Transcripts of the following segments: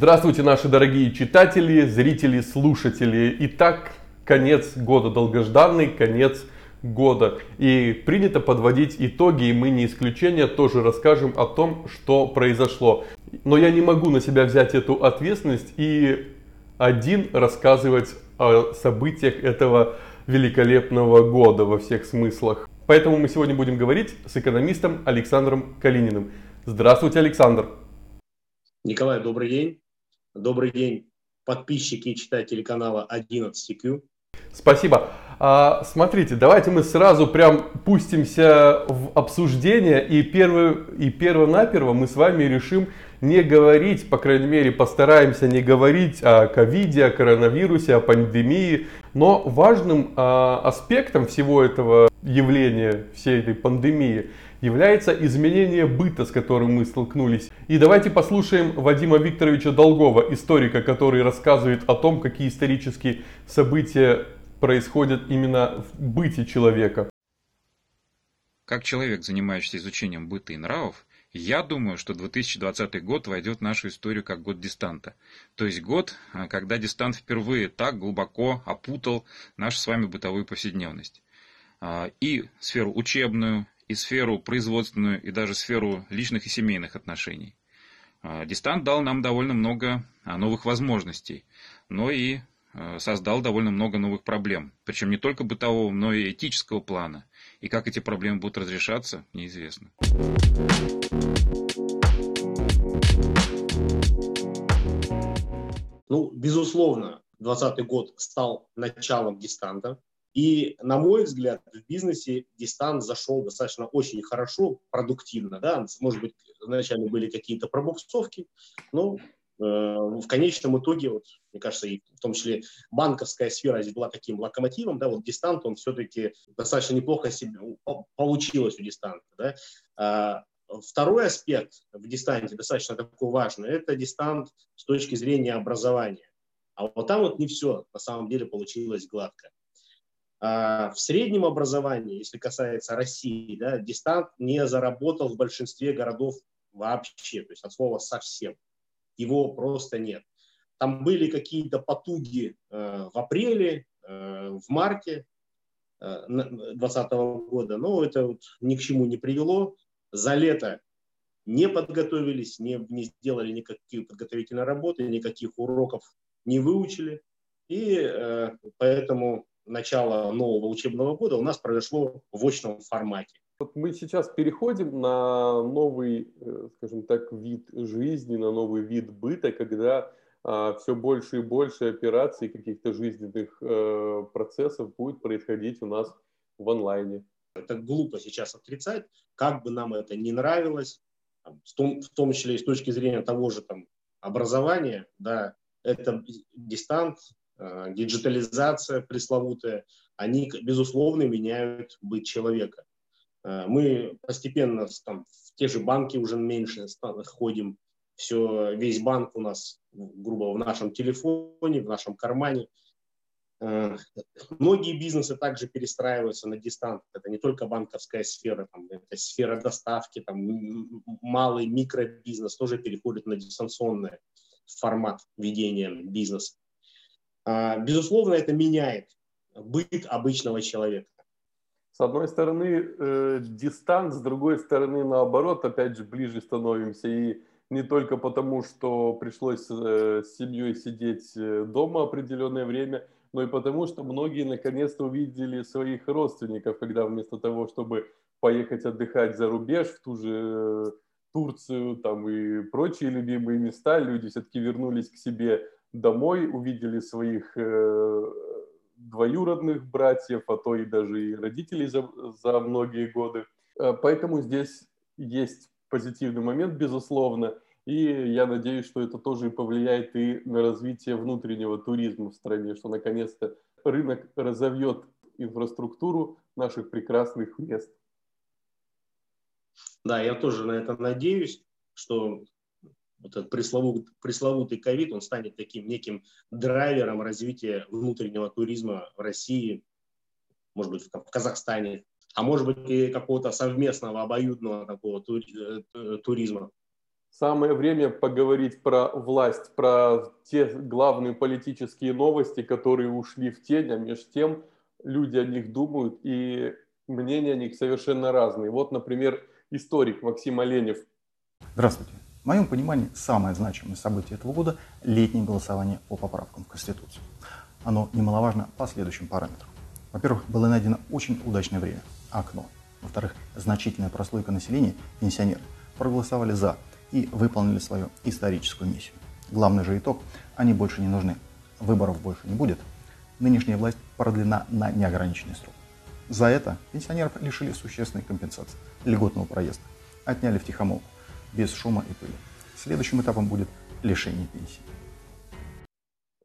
Здравствуйте, наши дорогие читатели, зрители, слушатели. Итак, конец года, долгожданный конец года. И принято подводить итоги, и мы не исключение, тоже расскажем о том, что произошло. Но я не могу на себя взять эту ответственность и один рассказывать о событиях этого великолепного года во всех смыслах. Поэтому мы сегодня будем говорить с экономистом Александром Калининым. Здравствуйте, Александр. Николай, добрый день. Добрый день, подписчики и читатели канала 11Q. Спасибо. А, смотрите, давайте мы сразу прям пустимся в обсуждение и, первый, и перво-наперво мы с вами решим не говорить, по крайней мере постараемся не говорить о ковиде, о коронавирусе, о пандемии, но важным а, аспектом всего этого явления, всей этой пандемии – является изменение быта, с которым мы столкнулись. И давайте послушаем Вадима Викторовича Долгова, историка, который рассказывает о том, какие исторические события происходят именно в быте человека. Как человек, занимающийся изучением быта и нравов, я думаю, что 2020 год войдет в нашу историю как год дистанта. То есть год, а, когда дистант впервые так глубоко опутал нашу с вами бытовую повседневность. А, и сферу учебную, и сферу производственную, и даже сферу личных и семейных отношений. А, дистант дал нам довольно много а, новых возможностей, но и а, создал довольно много новых проблем. Причем не только бытового, но и этического плана. И как эти проблемы будут разрешаться, неизвестно. Ну, безусловно, 2020 год стал началом дистанта. И, на мой взгляд, в бизнесе дистант зашел достаточно очень хорошо, продуктивно. Да? Может быть, вначале были какие-то пробуксовки, но э, в конечном итоге, вот, мне кажется, и в том числе банковская сфера здесь была таким локомотивом, да, вот дистант, он все-таки достаточно неплохо себе получилось у дистанта. Да? А, второй аспект в дистанте достаточно такой важный, это дистант с точки зрения образования. А вот там вот не все на самом деле получилось гладко. А в среднем образовании, если касается России, да, дистант не заработал в большинстве городов вообще, то есть от слова совсем. Его просто нет. Там были какие-то потуги э, в апреле, э, в марте 2020 э, года, но это вот ни к чему не привело. За лето не подготовились, не, не сделали никакие подготовительные работы, никаких уроков не выучили. И э, поэтому начала нового учебного года у нас произошло в очном формате. Вот мы сейчас переходим на новый, э, скажем так, вид жизни, на новый вид быта, когда а, все больше и больше операций, каких-то жизненных э, процессов будет происходить у нас в онлайне. Это глупо сейчас отрицать, как бы нам это не нравилось, в том, в том числе и с точки зрения того же там, образования, да, это дистант, диджитализация пресловутая, они, безусловно, меняют быть человека. Э, мы постепенно там, в те же банки уже меньше ходим, все, весь банк у нас, грубо, в нашем телефоне, в нашем кармане. Э, многие бизнесы также перестраиваются на дистант. Это не только банковская сфера, там, это сфера доставки, там, малый микробизнес тоже переходит на дистанционный формат ведения бизнеса. А, безусловно, это меняет быт обычного человека. С одной стороны, э, дистант, с другой стороны, наоборот, опять же, ближе становимся. И не только потому, что пришлось э, с семьей сидеть э, дома определенное время, но и потому, что многие наконец-то увидели своих родственников, когда вместо того, чтобы поехать отдыхать за рубеж, в ту же э, Турцию там, и прочие любимые места, люди все-таки вернулись к себе домой, увидели своих э, двоюродных братьев, а то и даже и родителей за, за многие годы. Э, поэтому здесь есть позитивный момент, безусловно, и я надеюсь, что это тоже повлияет и на развитие внутреннего туризма в стране, что наконец-то рынок разовьет инфраструктуру наших прекрасных мест. Да, я тоже на это надеюсь, что вот этот пресловутый, пресловутый ковид, он станет таким неким драйвером развития внутреннего туризма в России, может быть, в Казахстане, а может быть и какого-то совместного обоюдного такого э, туризма. Самое время поговорить про власть, про те главные политические новости, которые ушли в тень, а между тем люди о них думают, и мнения о них совершенно разные. Вот, например, историк Максим Оленев. Здравствуйте. Моем понимании самое значимое событие этого года – летнее голосование по поправкам в Конституцию. Оно немаловажно по следующим параметрам. Во-первых, было найдено очень удачное время – окно. Во-вторых, значительная прослойка населения, пенсионеры, проголосовали «за», и выполнили свою историческую миссию. Главный же итог – они больше не нужны. Выборов больше не будет. Нынешняя власть продлена на неограниченный срок. За это пенсионеров лишили существенной компенсации, льготного проезда, отняли в тихомолку, без шума и пыли. Следующим этапом будет лишение пенсии.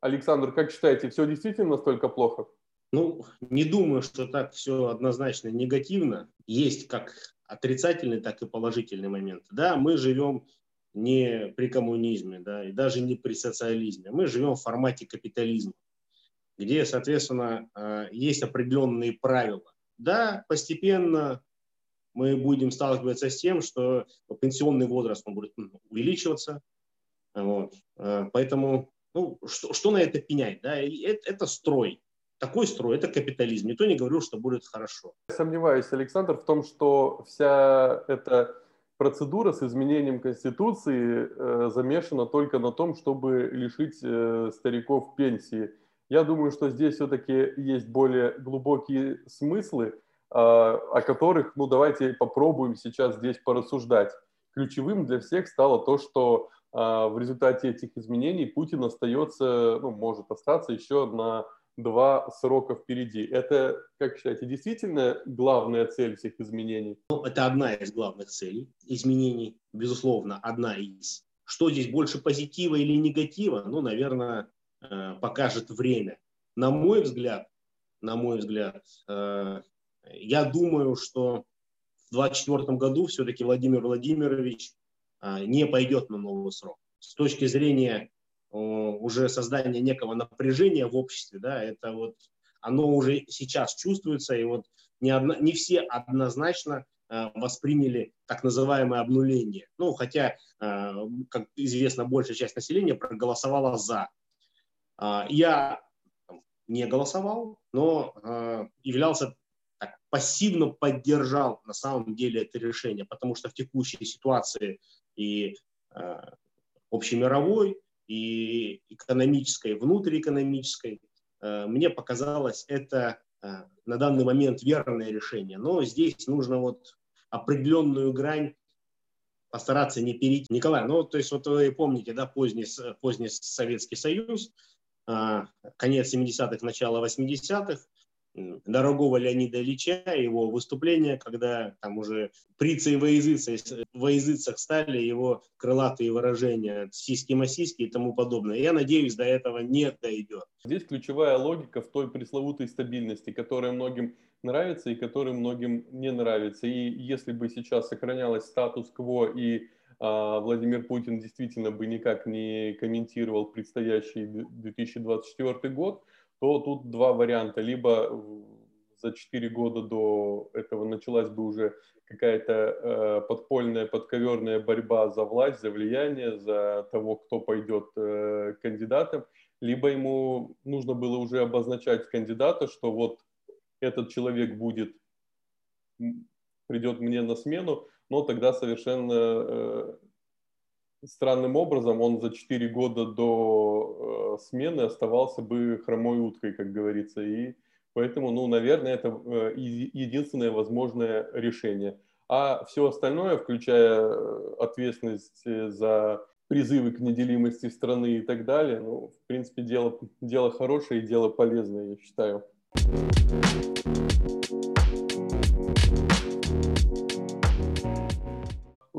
Александр, как считаете, все действительно настолько плохо? Ну, не думаю, что так все однозначно негативно. Есть как отрицательные, так и положительные моменты. Да, мы живем не при коммунизме, да, и даже не при социализме. Мы живем в формате капитализма, где, соответственно, э, есть определенные правила. Да, постепенно мы будем сталкиваться с тем, что пенсионный возраст он будет увеличиваться. Вот. Э, поэтому ну, что, что на это пенять? Да? Это, это строй такой строй, это капитализм. Никто не говорил, что будет хорошо. Я сомневаюсь, Александр, в том, что вся эта процедура с изменением Конституции э, замешана только на том, чтобы лишить э, стариков пенсии. Я думаю, что здесь все-таки есть более глубокие смыслы, о которых, ну, давайте попробуем сейчас здесь порассуждать. Ключевым для всех стало то, что э, в результате этих изменений Путин остается, ну, может остаться еще на два срока впереди. Это, как считаете, действительно главная цель всех изменений? Ну, это одна из главных целей изменений, безусловно, одна из. Что здесь больше позитива или негатива, ну, наверное, э, покажет время. На мой взгляд, на мой взгляд, э, я думаю, что в 2024 году все-таки Владимир Владимирович э, не пойдет на новый срок. С точки зрения уже создание некого напряжения в обществе, да, это вот оно уже сейчас чувствуется, и вот не, одно, не все однозначно э, восприняли так называемое обнуление. Ну, хотя, э, как известно, большая часть населения проголосовала за. Я не голосовал, но являлся пассивно поддержал на самом деле это решение, потому что в текущей ситуации и э, общемировой, и экономической, внутриэкономической. Э, мне показалось это э, на данный момент верное решение. Но здесь нужно вот определенную грань постараться не перейти. Николай, ну, то есть вот вы помните, да, поздний, поздний Советский Союз, э, конец 70-х, начало 80-х, дорогого Леонида Ильича, его выступление, когда там уже прицы и воязыцы, воязыцах стали его крылатые выражения сиськи-масиськи и тому подобное. Я надеюсь, до этого не дойдет. Здесь ключевая логика в той пресловутой стабильности, которая многим нравится и которая многим не нравится. И если бы сейчас сохранялось статус-кво и а, Владимир Путин действительно бы никак не комментировал предстоящий 2024 год, то тут два варианта. Либо за 4 года до этого началась бы уже какая-то э, подпольная, подковерная борьба за власть, за влияние, за того, кто пойдет э, кандидатом, либо ему нужно было уже обозначать кандидата, что вот этот человек будет, придет мне на смену, но тогда совершенно э, странным образом он за 4 года до э, смены оставался бы хромой уткой, как говорится. И поэтому, ну, наверное, это э, единственное возможное решение. А все остальное, включая э, ответственность за призывы к неделимости страны и так далее, ну, в принципе, дело, дело хорошее и дело полезное, я считаю.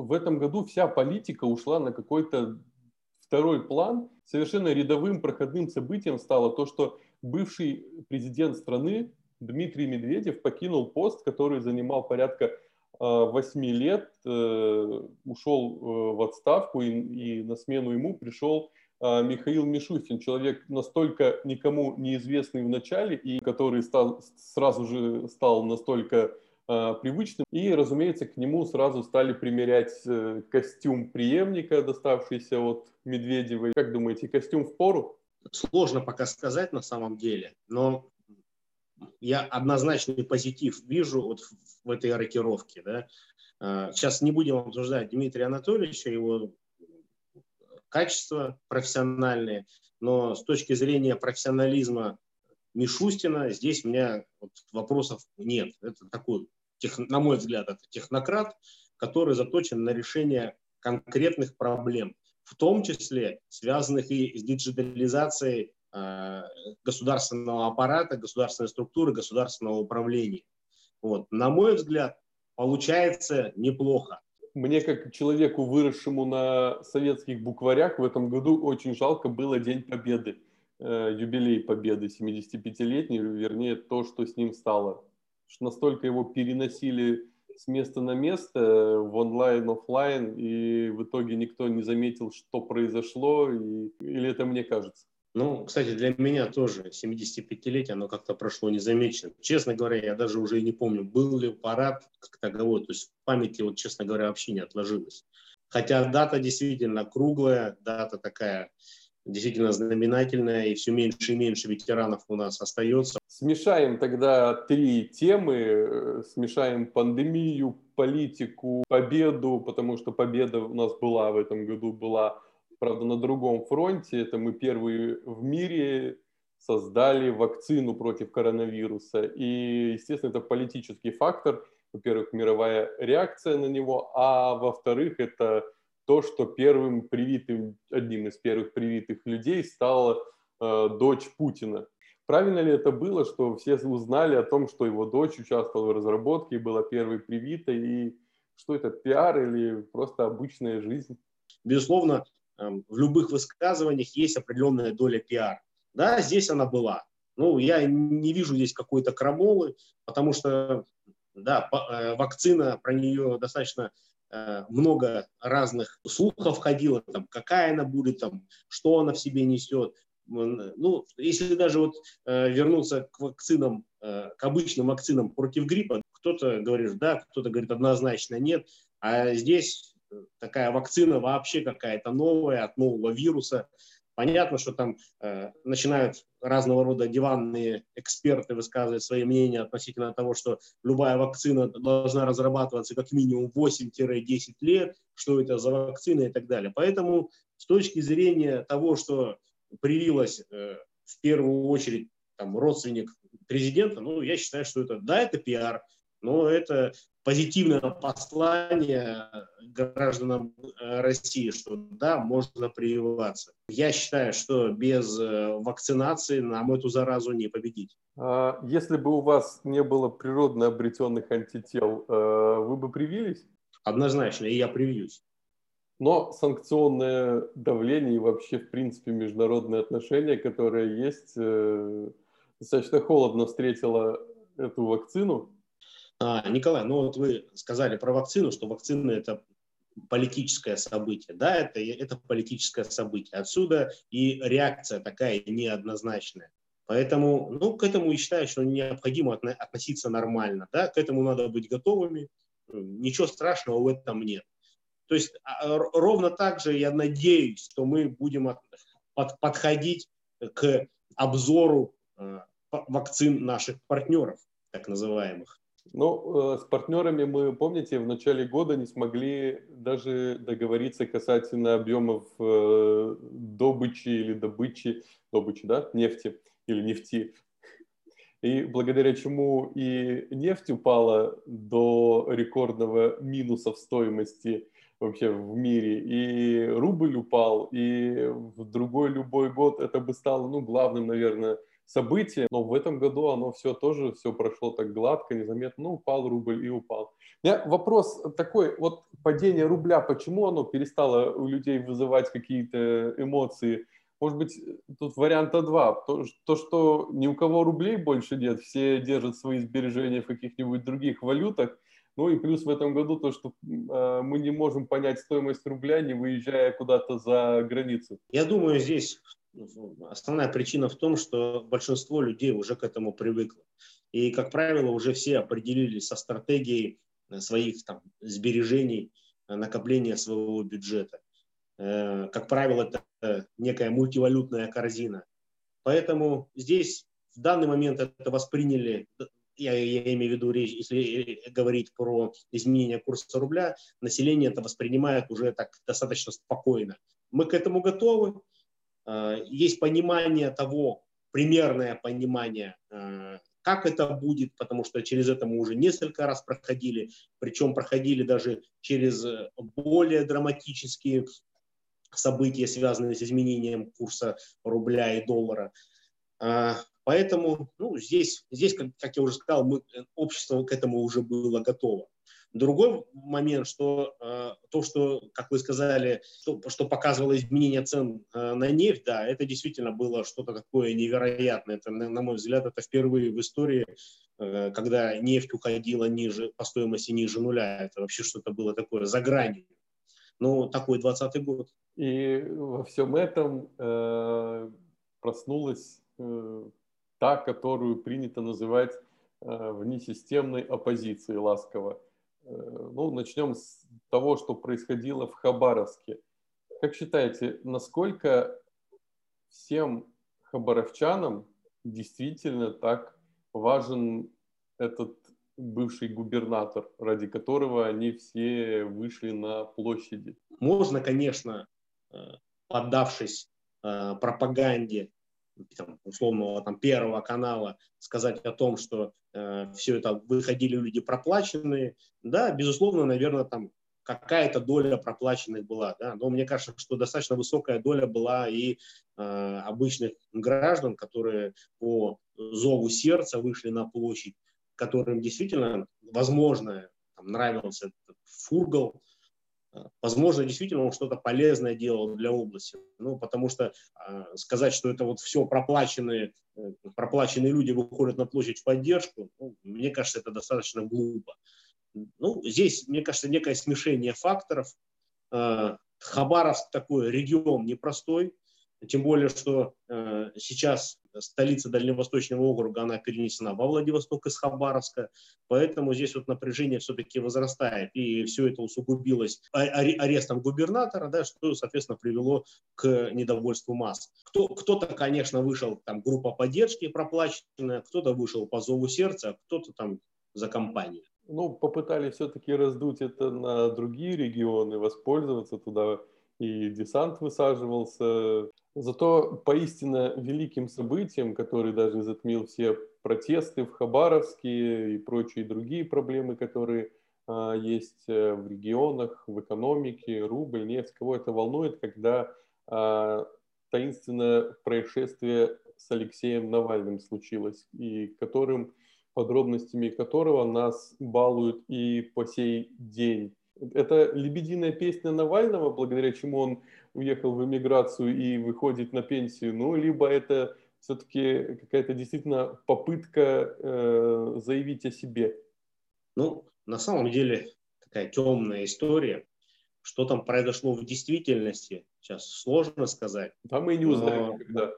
В этом году вся политика ушла на какой-то второй план. Совершенно рядовым проходным событием стало то, что бывший президент страны Дмитрий Медведев покинул пост, который занимал порядка 8 э, лет, э, ушел э, в отставку, и, и на смену ему пришел Михаил Мишустин, человек настолько никому неизвестный в начале, и который стал, сразу же стал настолько привычным. И, разумеется, к нему сразу стали примерять э, костюм преемника, доставшийся от Медведевой. Как думаете, костюм в пору? Сложно пока сказать на самом деле, но я однозначный позитив вижу вот в этой рокировке. Да? Сейчас не будем обсуждать Дмитрия Анатольевича, его качества профессиональные, но с точки зрения профессионализма Мишустина здесь у меня вот вопросов нет. Это такой, на мой взгляд, это технократ, который заточен на решение конкретных проблем, в том числе связанных и с диджитализацией э, государственного аппарата, государственной структуры, государственного управления. Вот. На мой взгляд, получается неплохо. Мне, как человеку, выросшему на советских букварях, в этом году очень жалко было День Победы, юбилей Победы, 75-летний, вернее, то, что с ним стало. Настолько его переносили с места на место, э, в онлайн, офлайн, и в итоге никто не заметил, что произошло, и, или это мне кажется? Ну, кстати, для меня тоже 75-летие, оно как-то прошло незамеченным. Честно говоря, я даже уже и не помню, был ли парад как таковой. То есть в памяти, вот, честно говоря, вообще не отложилось. Хотя дата действительно круглая, дата такая действительно знаменательная, и все меньше и меньше ветеранов у нас остается. Смешаем тогда три темы. Смешаем пандемию, политику, победу, потому что победа у нас была в этом году, была правда, на другом фронте. Это мы первые в мире создали вакцину против коронавируса. И, естественно, это политический фактор. Во-первых, мировая реакция на него, а во-вторых, это то, что первым привитым, одним из первых привитых людей стала э, дочь Путина. Правильно ли это было, что все узнали о том, что его дочь участвовала в разработке и была первой привитой, и что это пиар или просто обычная жизнь? Безусловно, Эм, в любых высказываниях есть определенная доля пиар. Да, здесь она была. Ну, я не вижу здесь какой-то крамолы, потому что, да, э, вакцина, про нее достаточно много разных слухов ходило, там, какая она будет, там, что она в себе несет. Ну, если даже вот э, вернуться к вакцинам, к обычным вакцинам против гриппа, кто-то говорит да, кто-то говорит однозначно нет, а здесь такая вакцина вообще какая-то новая от нового вируса. Понятно, что там э, начинают разного рода диванные эксперты высказывать свои мнения относительно того, что любая вакцина должна разрабатываться как минимум 8-10 лет, что это за вакцина и так далее. Поэтому с точки зрения того, что привилась э, в первую очередь там, родственник президента, ну, я считаю, что это, да, это пиар, но это позитивное послание гражданам э, России, что да, можно прививаться. Я считаю, что без э, вакцинации нам эту заразу не победить. А если бы у вас не было природно обретенных антител, э, вы бы привились? Однозначно, и я привьюсь. Но санкционное давление и вообще, в принципе, международные отношения, которые есть, достаточно холодно встретило эту вакцину. А, Николай, ну вот вы сказали про вакцину, что вакцина это политическое событие. Да, это, это политическое событие. Отсюда и реакция такая неоднозначная. Поэтому, ну, к этому я считаю, что необходимо относиться нормально. Да? К этому надо быть готовыми. Ничего страшного в этом нет. То есть а, ровно так же я надеюсь, что мы будем под, подходить к обзору э, вакцин наших партнеров, так называемых. Ну, э, с партнерами мы, помните, в начале года не смогли даже договориться касательно объемов э, добычи или добычи, добычи, да, нефти или нефти. И благодаря чему и нефть упала до рекордного минуса в стоимости вообще в мире, и рубль упал, и в другой любой год это бы стало, ну, главным, наверное, событие, но в этом году оно все тоже, все прошло так гладко, незаметно, ну, упал рубль и упал. У меня вопрос такой, вот падение рубля, почему оно перестало у людей вызывать какие-то эмоции? Может быть, тут варианта два. То, то, что ни у кого рублей больше нет, все держат свои сбережения в каких-нибудь других валютах, ну и плюс в этом году то, что э, мы не можем понять стоимость рубля, не выезжая куда-то за границу. Я думаю, здесь основная причина в том, что большинство людей уже к этому привыкло. И, как правило, уже все определились со стратегией своих там, сбережений, накопления своего бюджета. Как правило, это некая мультивалютная корзина. Поэтому здесь в данный момент это восприняли я, я имею в виду, если говорить про изменение курса рубля, население это воспринимает уже так достаточно спокойно. Мы к этому готовы. А, есть понимание того, примерное понимание, а, как это будет, потому что через это мы уже несколько раз проходили, причем проходили даже через более драматические события, связанные с изменением курса рубля и доллара. Поэтому ну, здесь, здесь как, я уже сказал, мы, э, общество к этому уже было готово. Другой момент, что э, то, что, как вы сказали, что, что показывало изменение цен э, на нефть, да, это действительно было что-то такое невероятное. Это, на, на мой взгляд, это впервые в истории, э, когда нефть уходила ниже, по стоимости ниже нуля. Это вообще что-то было такое за гранью. Ну, такой 20 год. И во всем этом э, проснулась э, та, которую принято называть э, внесистемной оппозицией ласково. Э, ну, начнем с того, что происходило в Хабаровске. Как считаете, насколько всем хабаровчанам действительно так важен этот бывший губернатор, ради которого они все вышли на площади? Можно, конечно, э, поддавшись пропаганде там, условного там, первого канала сказать о том, что э, все это выходили люди проплаченные, да, безусловно, наверное, там какая-то доля проплаченных была, да, но мне кажется, что достаточно высокая доля была и э, обычных граждан, которые по зову сердца вышли на площадь, которым действительно, возможно, там, нравился фургал, Возможно, действительно он что-то полезное делал для области. Ну, потому что э, сказать, что это вот все проплаченные, э, проплаченные люди выходят на площадь в поддержку, ну, мне кажется, это достаточно глупо. Ну, здесь, мне кажется, некое смешение факторов. Э, Хабаровск такой регион непростой, тем более, что э, сейчас столица Дальневосточного округа, она перенесена во Владивосток из Хабаровска, поэтому здесь вот напряжение все-таки возрастает, и все это усугубилось арестом губернатора, да, что, соответственно, привело к недовольству масс. Кто, кто-то, конечно, вышел, там, группа поддержки проплаченная, кто-то вышел по зову сердца, а кто-то там за компанию. Ну, попытались все-таки раздуть это на другие регионы, воспользоваться туда и десант высаживался. Зато поистине великим событием, который даже затмил все протесты в Хабаровске и прочие другие проблемы, которые а, есть э, в регионах, в экономике, рубль, нефть, кого это волнует, когда а, таинственное происшествие с Алексеем Навальным случилось, и которым подробностями которого нас балуют и по сей день. Это лебединая песня Навального, благодаря чему он уехал в эмиграцию и выходит на пенсию, ну, либо это все-таки какая-то действительно попытка э, заявить о себе. Ну, на самом деле, такая темная история. Что там произошло в действительности, сейчас сложно сказать. Да, мы не узнаем но, никогда.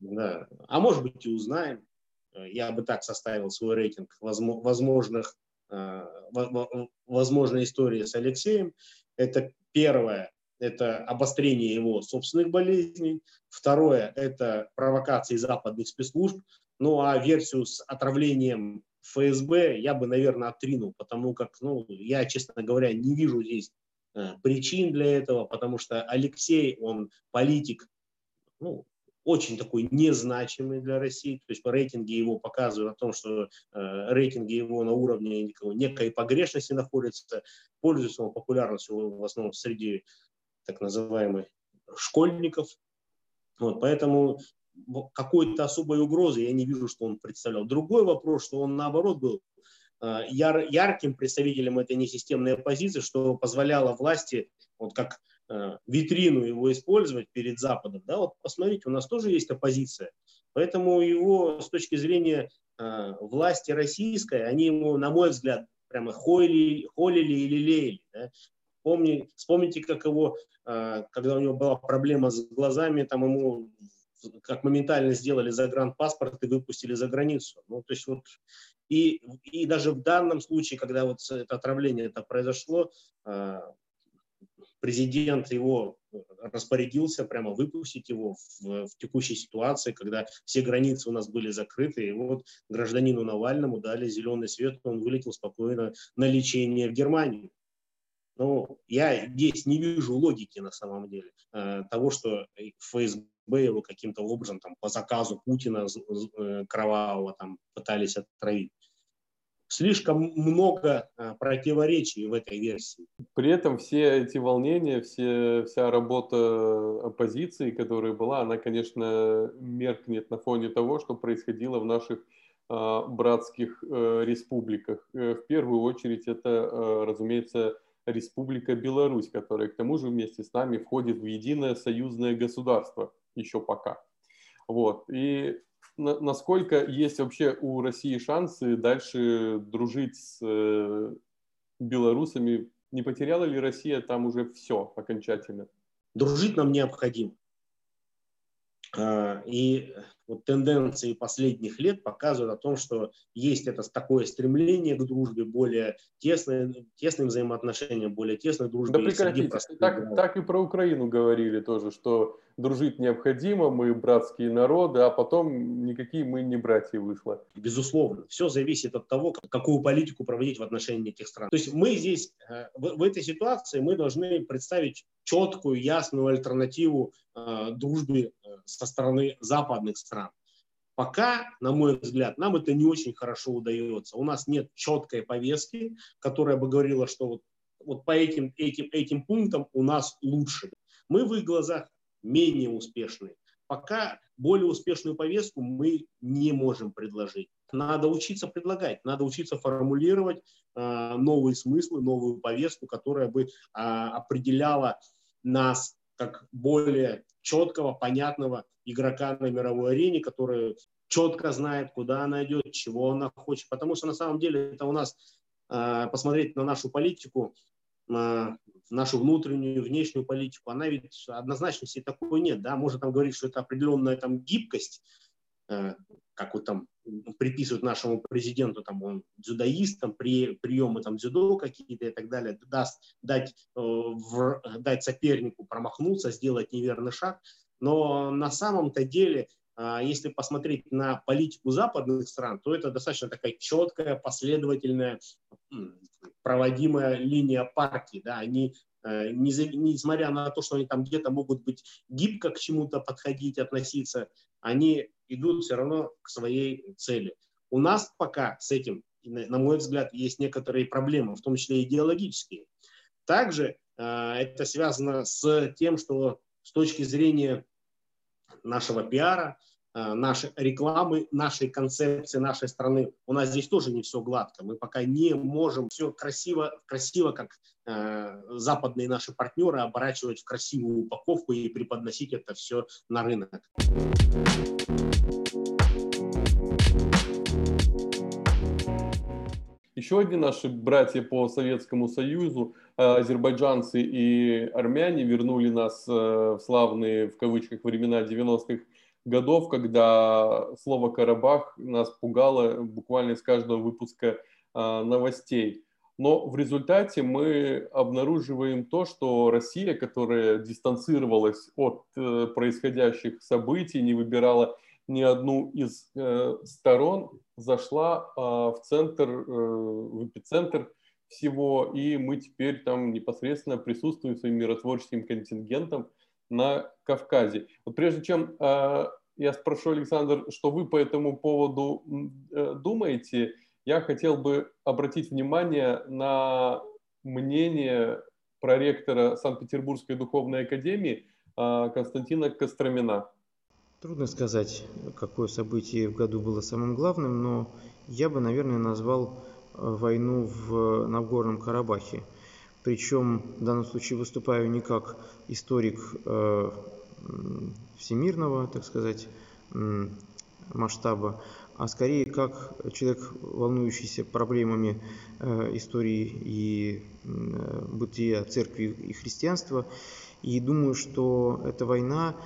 Да. А может быть и узнаем. Я бы так составил свой рейтинг возможных Э, возможной истории с Алексеем. Это первое, это обострение его собственных болезней. Второе, это провокации западных спецслужб. Ну а версию с отравлением ФСБ я бы, наверное, отринул, потому как, ну, я, честно говоря, не вижу здесь э, причин для этого, потому что Алексей, он политик, ну, очень такой незначимый для России, то есть по рейтинге его показывают о том, что э, рейтинги его на уровне некой погрешности находятся, пользуется он популярностью в основном среди так называемых школьников. Вот, поэтому какой-то особой угрозы я не вижу, что он представлял. Другой вопрос, что он наоборот был э, яр, ярким представителем этой несистемной оппозиции, что позволяло власти, вот как Э, витрину его использовать перед Западом. Да, вот посмотрите, у нас тоже есть оппозиция. Поэтому его с точки зрения э, власти российской, они ему, на мой взгляд, прямо холили, холили и лелеяли. Да. Помни, вспомните, как его, э, когда у него была проблема с глазами, там ему как моментально сделали загранпаспорт и выпустили за границу. Ну, то есть вот и, и даже в данном случае, когда вот это отравление это произошло, а, президент его распорядился прямо выпустить его в, в текущей ситуации, когда все границы у нас были закрыты, и вот гражданину Навальному дали зеленый свет, он вылетел спокойно на лечение в Германию. Ну, я здесь не вижу логики на самом деле э, того, что ФСБ его каким-то образом там, по заказу Путина э, кровавого там, пытались отравить. Слишком много э, противоречий в этой версии. При этом все эти волнения, все, вся работа оппозиции, которая была, она, конечно, меркнет на фоне того, что происходило в наших братских республиках. В первую очередь это, разумеется, Республика Беларусь, которая к тому же вместе с нами входит в единое союзное государство еще пока. Вот. И на, насколько есть вообще у России шансы дальше дружить с э, белорусами? Не потеряла ли Россия там уже все окончательно? Дружить нам необходимо. А, и вот тенденции последних лет показывают о том, что есть это такое стремление к дружбе, более тесное, тесным взаимоотношениям, более тесной дружбе. Да прекратите, так, так и про Украину говорили тоже, что дружить необходимо, мы братские народы, а потом никакие мы не братья вышло. Безусловно, все зависит от того, какую политику проводить в отношении этих стран. То есть мы здесь, э, в, в этой ситуации, мы должны представить четкую, ясную альтернативу э, дружбе со стороны западных стран. Пока, на мой взгляд, нам это не очень хорошо удается. У нас нет четкой повестки, которая бы говорила, что вот, вот по этим, этим, этим пунктам у нас лучше. Мы в их глазах менее успешны. Пока более успешную повестку мы не можем предложить. Надо учиться предлагать, надо учиться формулировать э, новые смыслы, новую повестку, которая бы э, определяла нас как более четкого, понятного игрока на мировой арене, который четко знает, куда она идет, чего она хочет. Потому что на самом деле это у нас э, посмотреть на нашу политику, нашу внутреннюю, внешнюю политику, она ведь однозначности такой нет, да, можно там говорить, что это определенная там гибкость, э, как вот там приписывают нашему президенту, там он дзюдоист, там при, приемы там дзюдо какие-то и так далее, даст, дать, э, в, дать сопернику промахнуться, сделать неверный шаг, но на самом-то деле э, если посмотреть на политику западных стран, то это достаточно такая четкая, последовательная, проводимая линия партии. Да, они, э, несмотря на то, что они там где-то могут быть гибко к чему-то подходить, относиться, они идут все равно к своей цели. У нас пока с этим, на мой взгляд, есть некоторые проблемы, в том числе идеологические. Также э, это связано с тем, что с точки зрения нашего пиара, нашей рекламы, нашей концепции нашей страны. У нас здесь тоже не все гладко. Мы пока не можем все красиво, красиво как э, западные наши партнеры, оборачивать в красивую упаковку и преподносить это все на рынок. Еще одни наши братья по Советскому Союзу, э, азербайджанцы и армяне, вернули нас э, в славные, в кавычках, времена 90-х годов, когда слово «Карабах» нас пугало буквально из каждого выпуска а, новостей. Но в результате мы обнаруживаем то, что Россия, которая дистанцировалась от э, происходящих событий, не выбирала ни одну из э, сторон, зашла э, в центр, э, в эпицентр всего, и мы теперь там непосредственно присутствуем своим миротворческим контингентом на Кавказе. Вот прежде чем э, я спрошу, Александр, что вы по этому поводу э, думаете, я хотел бы обратить внимание на мнение проректора Санкт-Петербургской духовной академии э, Константина Костромина. Трудно сказать, какое событие в году было самым главным, но я бы, наверное, назвал войну в Нагорном Карабахе. Причем в данном случае выступаю не как историк э, всемирного, так сказать, масштаба, а скорее как человек, волнующийся проблемами э, истории и бытия церкви и христианства. И думаю, что эта война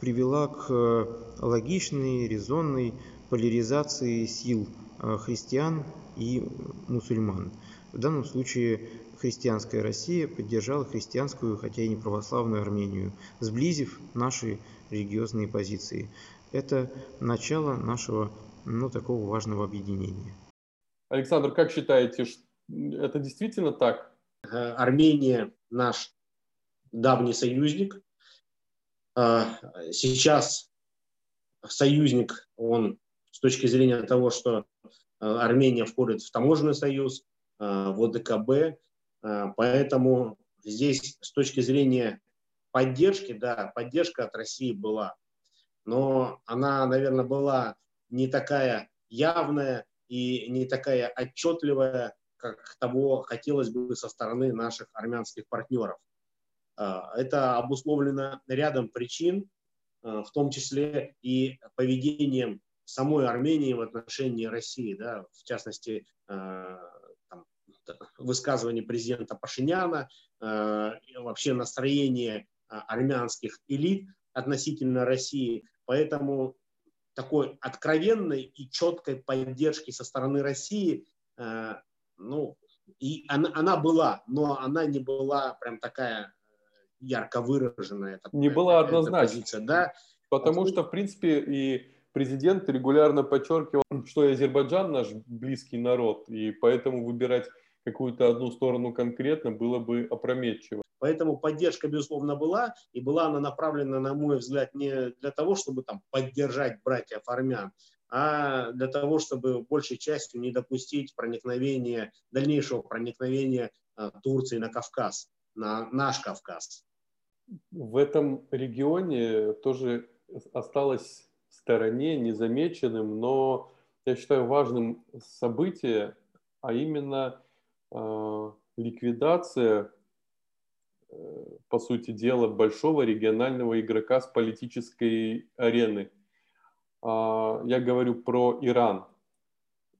привела к логичной, резонной поляризации сил христиан и мусульман. В данном случае христианская Россия поддержала христианскую, хотя и не православную Армению, сблизив наши религиозные позиции. Это начало нашего ну, такого важного объединения. Александр, как считаете, это действительно так? Э, Армения наш давний союзник. Э, сейчас союзник, он с точки зрения того, что э, Армения входит в таможенный союз, в ОДКБ, поэтому здесь с точки зрения поддержки, да, поддержка от России была, но она, наверное, была не такая явная и не такая отчетливая, как того хотелось бы со стороны наших армянских партнеров. А, это обусловлено рядом причин, а, в том числе и поведением самой Армении в отношении России, да, в частности, там, высказывание президента Пашиняна, вообще настроение армянских элит относительно России. Поэтому такой откровенной и четкой поддержки со стороны России, э, ну, и она, она была, но она не была прям такая э, ярко выраженная. Не была однозначно. Да? Потому что, в принципе, и президент регулярно подчеркивал, что и Азербайджан наш близкий народ, и поэтому выбирать какую-то одну сторону конкретно было бы опрометчиво. Поэтому поддержка, безусловно, была, и была она направлена, на мой взгляд, не для того, чтобы там, поддержать братьев армян, а для того, чтобы большей частью не допустить проникновения, дальнейшего проникновения а, Турции на Кавказ, на наш Кавказ. В этом регионе тоже осталось в стороне незамеченным, но я считаю важным событие, а именно ликвидация Э, по сути дела, большого регионального игрока с политической арены. А, я говорю про Иран.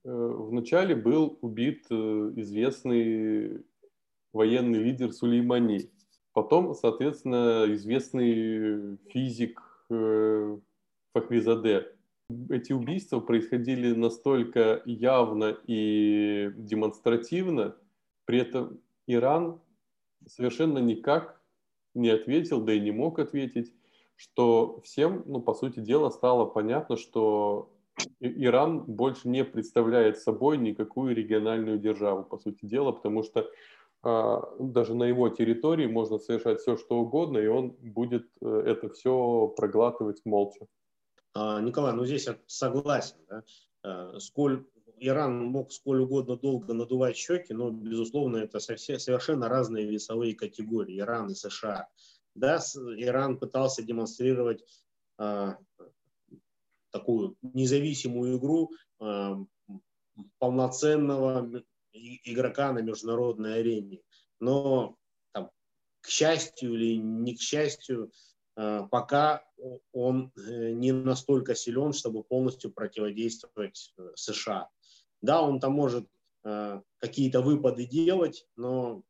Э, вначале был убит э, известный военный лидер Сулеймани. Потом, соответственно, известный физик Фахризаде. Эти убийства происходили настолько явно и демонстративно, при этом Иран совершенно никак не ответил, да и не мог ответить, что всем, ну, по сути дела, стало понятно, что Иран больше не представляет собой никакую региональную державу, по сути дела, потому что а, даже на его территории можно совершать все, что угодно, и он будет э, это все проглатывать молча. А, Николай, ну здесь я согласен. Да? А, сколь Иран мог сколь угодно долго надувать щеки, но, безусловно, это совершенно разные весовые категории, Иран и США. Да, Иран пытался демонстрировать э, такую независимую игру э, полноценного игрока на международной арене. Но, там, к счастью или не к счастью, э, пока он э, не настолько силен, чтобы полностью противодействовать э, США. Да, он там может э, какие-то выпады делать, но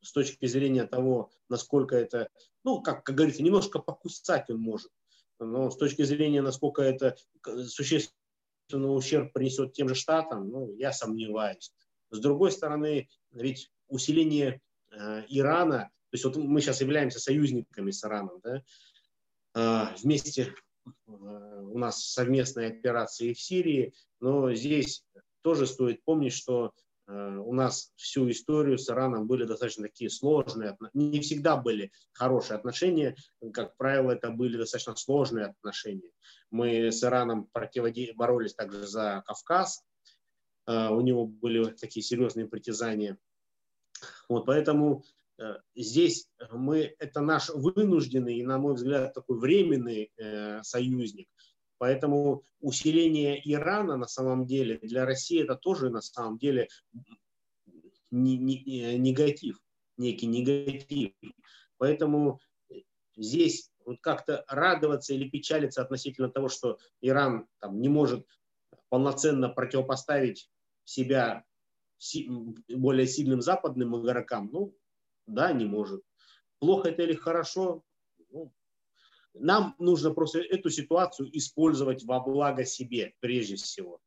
с точки зрения того, насколько это, ну, как, как говорится, немножко покусать он может. Но с точки зрения, насколько это существенный ущерб принесет тем же штатам, ну, я сомневаюсь. С другой стороны, ведь усиление э, Ирана, то есть вот мы сейчас являемся союзниками с Ираном, да, э, вместе э, у нас совместные операции в Сирии, но здесь тоже стоит помнить, что э, у нас всю историю с Ираном были достаточно такие сложные, не всегда были хорошие отношения, как правило, это были достаточно сложные отношения. Мы с Ираном боролись также за Кавказ, э, у него были такие серьезные притязания. Вот, поэтому здесь мы, это наш вынужденный и, на мой взгляд, такой временный союзник – Поэтому усиление Ирана на самом деле для России это тоже на самом деле не, негатив, некий негатив. Поэтому здесь вот как-то радоваться или печалиться относительно того, что Иран там, не может полноценно противопоставить себя более сильным западным игрокам? Ну, да, не может. Плохо это или хорошо? Ну, нам нужно просто эту ситуацию использовать во благо себе прежде всего.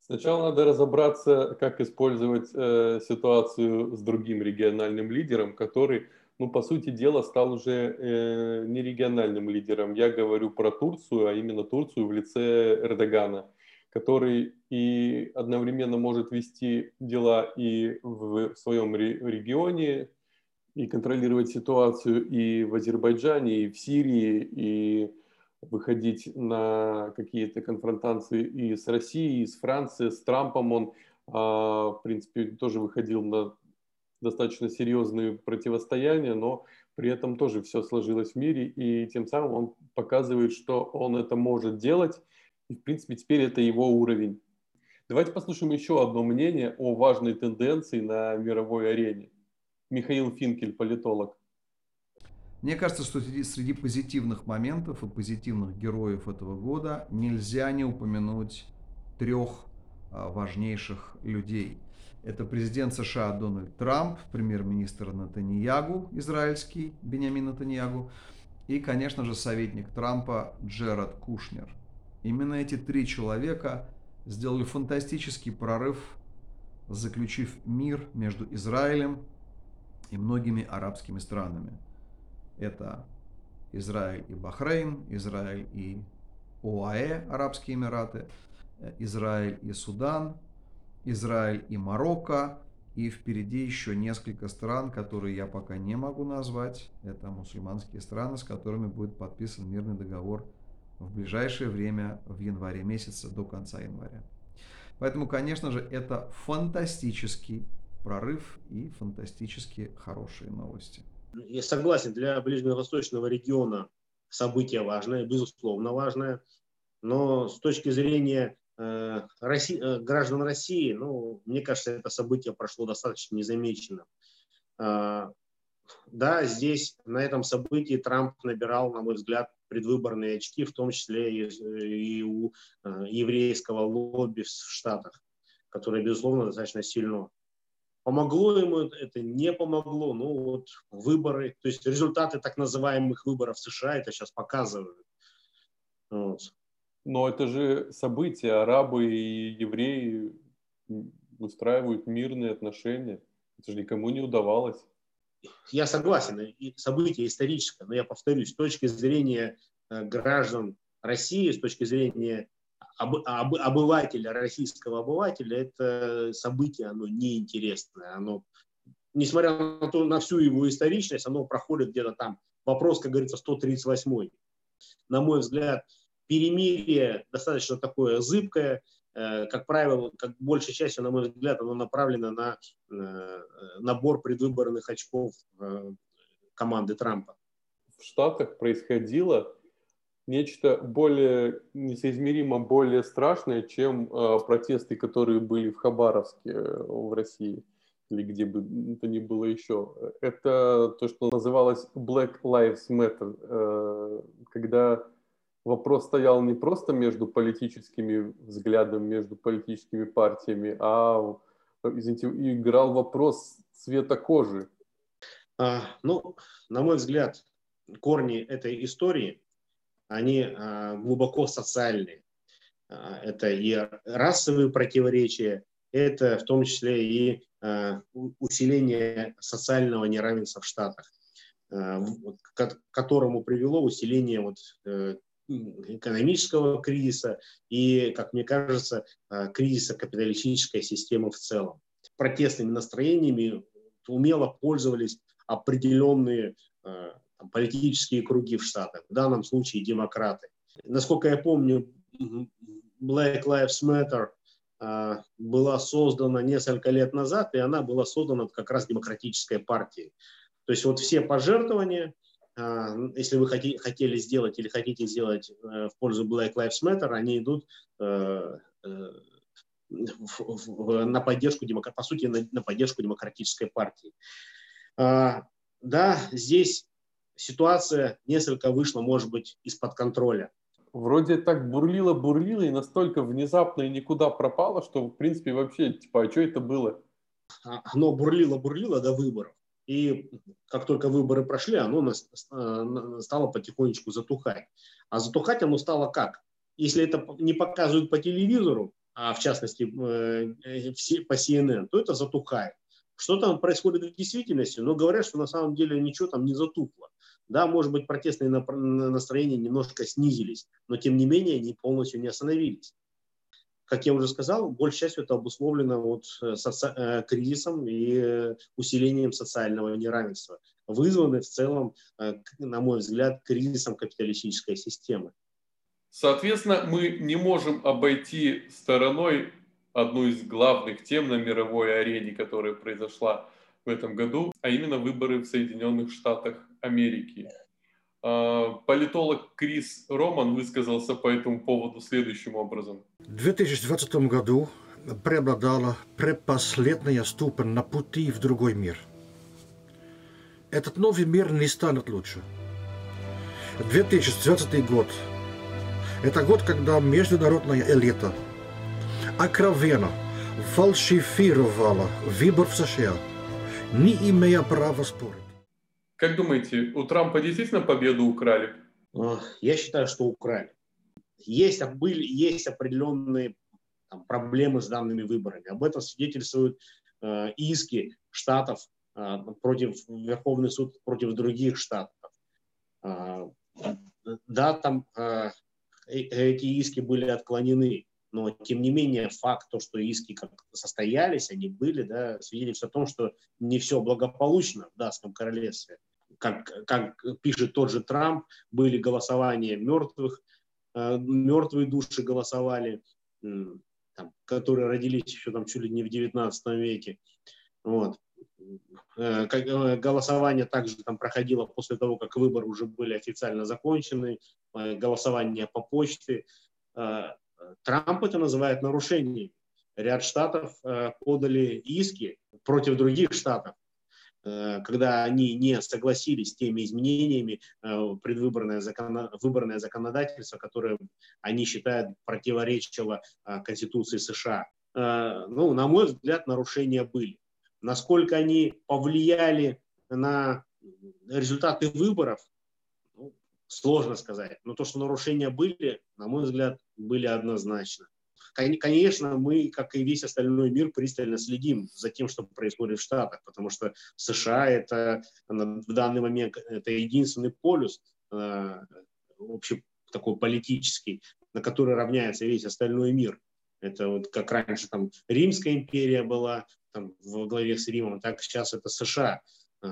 Сначала надо разобраться, как использовать э, ситуацию с другим региональным лидером, который, ну, по сути дела, стал уже э, не региональным лидером. Я говорю про Турцию, а именно Турцию в лице Эрдогана, который и одновременно может вести дела и в, своем регионе, и контролировать ситуацию и в Азербайджане, и в Сирии, и выходить на какие-то конфронтации и с Россией, и с Францией, с Трампом. Он, а, в принципе, тоже выходил на достаточно серьезные противостояния, но при этом тоже все сложилось в мире, и тем самым он показывает, что он это может делать, и, в принципе, теперь это его уровень. Давайте послушаем еще одно мнение о важной тенденции на мировой арене. Михаил Финкель, политолог. Мне кажется, что среди позитивных моментов и позитивных героев этого года нельзя не упомянуть трех а, важнейших людей. Это президент США Дональд Трамп, премьер-министр Натаньягу, израильский Бениамин Натаньягу, и, конечно же, советник Трампа Джеред Кушнер. Именно эти три человека сделали фантастический прорыв, заключив мир между Израилем и многими арабскими странами – это Израиль и Бахрейн, Израиль и ОАЭ, Арабские Эмираты, Израиль и Судан, Израиль и Марокко, и впереди еще несколько стран, которые я пока не могу назвать. Это мусульманские страны, с которыми будет подписан мирный договор в ближайшее время, в январе месяце, до конца января. Поэтому, конечно же, это фантастический прорыв и фантастически хорошие новости. Я согласен, для ближневосточного региона событие важное, безусловно важное, но с точки зрения э, России, э, граждан России, ну, мне кажется, это событие прошло достаточно незамеченным. Э, да, здесь, на этом событии Трамп набирал, на мой взгляд, предвыборные очки, в том числе и, и у э, еврейского лобби в Штатах, которое, безусловно, достаточно сильно. Помогло ему это, не помогло. Ну вот выборы, то есть результаты так называемых выборов в США это сейчас показывают. Вот. Но это же события. Арабы и евреи устраивают мирные отношения. Это же никому не удавалось. Я согласен, событие историческое, но я повторюсь, с точки зрения э, граждан России, с точки зрения об, об, обывателя, российского обывателя, это событие, оно неинтересное. Оно, несмотря на, то, на всю его историчность, оно проходит где-то там. Вопрос, как говорится, 138 На мой взгляд, перемирие достаточно такое зыбкое, как правило, как большей частью, на мой взгляд, оно направлено на э, набор предвыборных очков э, команды Трампа. В Штатах происходило нечто более несоизмеримо более страшное, чем э, протесты, которые были в Хабаровске э, в России или где бы это ни было еще. Это то, что называлось Black Lives Matter, э, когда вопрос стоял не просто между политическими взглядами, между политическими партиями, а извините, играл вопрос цвета кожи. А, ну, на мой взгляд, корни этой истории они а, глубоко социальные. А, это и расовые противоречия, это в том числе и а, усиление социального неравенства в Штатах, к которому привело усиление вот э, экономического кризиса и, как мне кажется, кризиса капиталистической системы в целом. Протестными настроениями умело пользовались определенные там, политические круги в Штатах, в данном случае демократы. Насколько я помню, Black Lives Matter а, была создана несколько лет назад, и она была создана как раз демократической партией. То есть вот все пожертвования, если вы хотели сделать или хотите сделать э, в пользу Black Lives Matter, они идут э, э, на поддержку, по сути, на поддержку демократической партии. А, да, здесь ситуация несколько вышла, может быть, из-под контроля. вроде так бурлило-бурлило и настолько внезапно и никуда пропало, что, в принципе, вообще, типа, а что это было? А, оно бурлило-бурлило до выборов. И как только выборы прошли, оно э, стало потихонечку затухать. А затухать оно стало как? Если это не показывают по телевизору, а в частности э, э, по CNN, то это затухает. Что там происходит в действительности? Но говорят, что на самом деле ничего там не затухло. Да, может быть, протестные настроения немножко снизились, но тем не менее они полностью не остановились как я уже сказал, большей частью это обусловлено вот э, соци... Э, кризисом и э, усилением социального неравенства, вызваны в целом, на мой взгляд, кризисом капиталистической системы. Соответственно, мы не можем обойти стороной одну из главных тем на мировой арене, которая произошла в этом году, а именно выборы в Соединенных Штатах Америки. А, политолог Крис Роман высказался по этому поводу следующим образом. В 2020 году преобладала предпоследняя ступень на пути в другой мир. Этот новый мир не станет лучше. 2020 год – это год, когда международная элита откровенно фальшифировала выбор в США, не имея права спорить. Как думаете, у Трампа действительно победу украли? Я считаю, что украли. Есть, были, есть определенные там, проблемы с данными выборами. Об этом свидетельствуют э, иски штатов э, против Верховный суд против других штатов. Э, да, там э, э, эти иски были отклонены, но тем не менее факт, то, что иски как состоялись, они были, да, свидетельствует о том, что не все благополучно в Датском королевстве как, как пишет тот же Трамп, были голосования мертвых, э, мертвые души голосовали, там, которые родились еще там чуть ли не в 19 веке. Вот. Э, э, голосование также там проходило после того, как выборы уже были официально закончены, голосование по почте. Трамп это называет нарушением. Ряд штатов подали иски против других штатов когда они не согласились с теми изменениями э, предвыборное выборное законодательство, которое они считают противоречило э, Конституции США. Ну, на мой взгляд, нарушения были. Насколько они повлияли на результаты выборов, ну, сложно сказать. Но то, что нарушения были, на мой взгляд, были однозначно. Конечно, мы, как и весь остальной мир, пристально следим за тем, что происходит в Штатах, потому что США это в данный момент это единственный полюс э, общий такой политический, на который равняется весь остальной мир. Это вот как раньше там Римская империя была там, во главе с Римом, так сейчас это США. Э,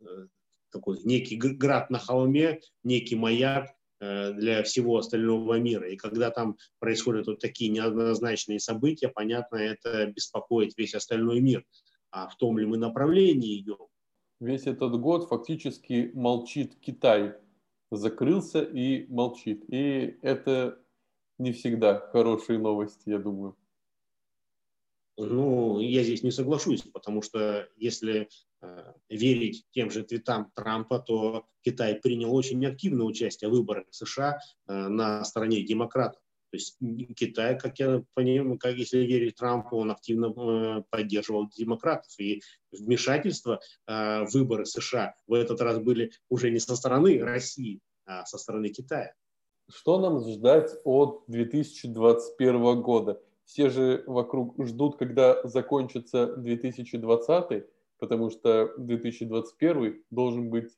э, такой некий град на холме, некий маяк, для всего остального мира. И когда там происходят вот такие неоднозначные события, понятно, это беспокоит весь остальной мир. А в том ли мы направлении идем? Весь этот год фактически молчит Китай. Закрылся и молчит. И это не всегда хорошие новости, я думаю. Ну, я здесь не соглашусь, потому что если э, верить тем же твитам Трампа, то Китай принял очень активное участие в выборах США э, на стороне демократов. То есть Китай, как я понимаю, как если верить Трампу, он активно э, поддерживал демократов. И вмешательство э, в выборы США в этот раз были уже не со стороны России, а со стороны Китая. Что нам ждать от 2021 года? все же вокруг ждут, когда закончится 2020, потому что 2021 должен быть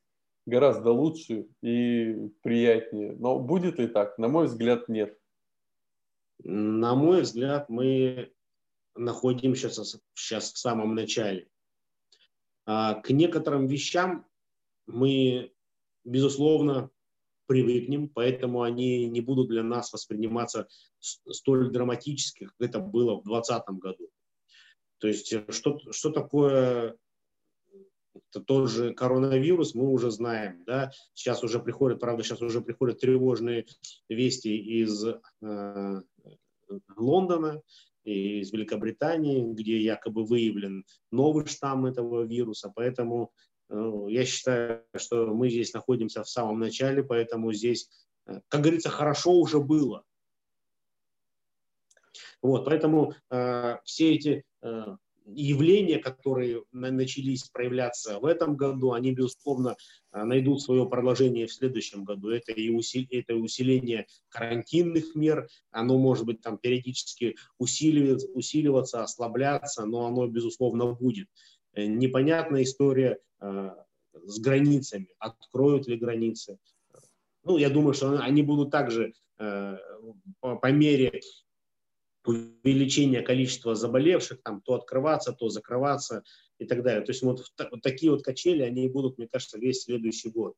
гораздо лучше и приятнее. Но будет ли так? На мой взгляд, нет. На мой взгляд, мы находимся сейчас в самом начале. А к некоторым вещам мы, безусловно, привыкнем, поэтому они не будут для нас восприниматься столь драматически, как это было в 2020 году. То есть э, что, что такое это тот же коронавирус, мы уже знаем, да, сейчас уже приходят, правда, сейчас уже приходят тревожные вести из э, Лондона, из Великобритании, где якобы выявлен новый штамм этого вируса, поэтому ну, я считаю, что мы здесь находимся в самом начале, поэтому здесь как говорится, хорошо уже было. Вот, поэтому э, все эти э, явления, которые начались проявляться в этом году, они, безусловно, э, найдут свое продолжение в следующем году. Это и усиление, это усиление карантинных мер, оно может быть там периодически усиливаться, ослабляться, но оно, безусловно, будет. Э, непонятная история э, с границами, откроют ли границы. Ну, я думаю, что они будут также по мере увеличение количества заболевших, там, то открываться, то закрываться и так далее. То есть вот, вот такие вот качели, они будут, мне кажется, весь следующий год.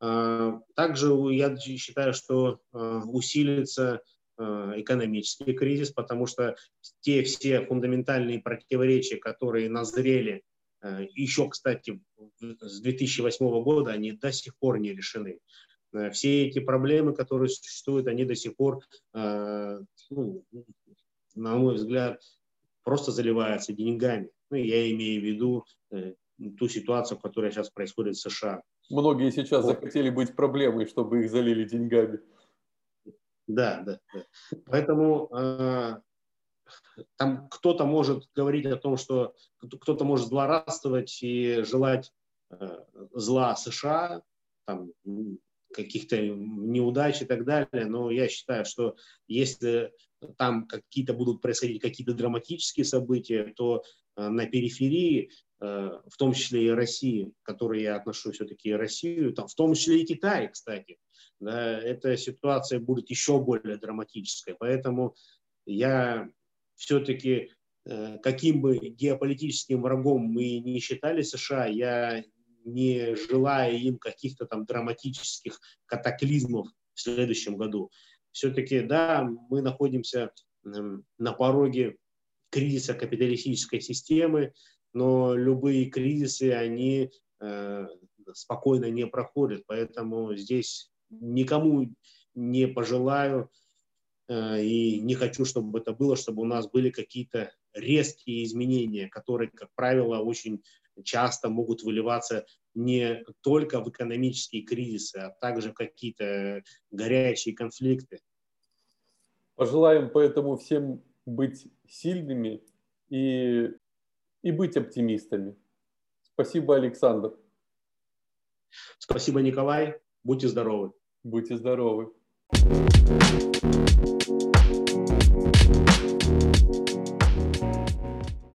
А, также я считаю, что а, усилится а, экономический кризис, потому что те все фундаментальные противоречия, которые назрели еще, кстати, с 2008 года, они до сих пор не решены. Все эти проблемы, которые существуют, они до сих пор ну, на мой взгляд, просто заливается деньгами. Ну, я имею в виду э, ту ситуацию, которая сейчас происходит в США. Многие сейчас вот. захотели быть проблемой, чтобы их залили деньгами. Да, да, да. Поэтому э, там кто-то может говорить о том, что кто-то может злорадствовать и желать э, зла США, там, каких-то неудач и так далее, но я считаю, что если там какие-то будут происходить какие-то драматические события, то э, на периферии, э, в том числе и России, к которой я отношу все-таки Россию, там, в том числе и Китай, кстати, да, эта ситуация будет еще более драматической. Поэтому я все-таки, э, каким бы геополитическим врагом мы не считали США, я не желая им каких-то там драматических катаклизмов в следующем году все-таки, да, мы находимся на пороге кризиса капиталистической системы, но любые кризисы, они э, спокойно не проходят. Поэтому здесь никому не пожелаю э, и не хочу, чтобы это было, чтобы у нас были какие-то резкие изменения, которые, как правило, очень часто могут выливаться не только в экономические кризисы, а также в какие-то горячие конфликты. Пожелаем поэтому всем быть сильными и, и быть оптимистами. Спасибо, Александр. Спасибо, Николай. Будьте здоровы. Будьте здоровы.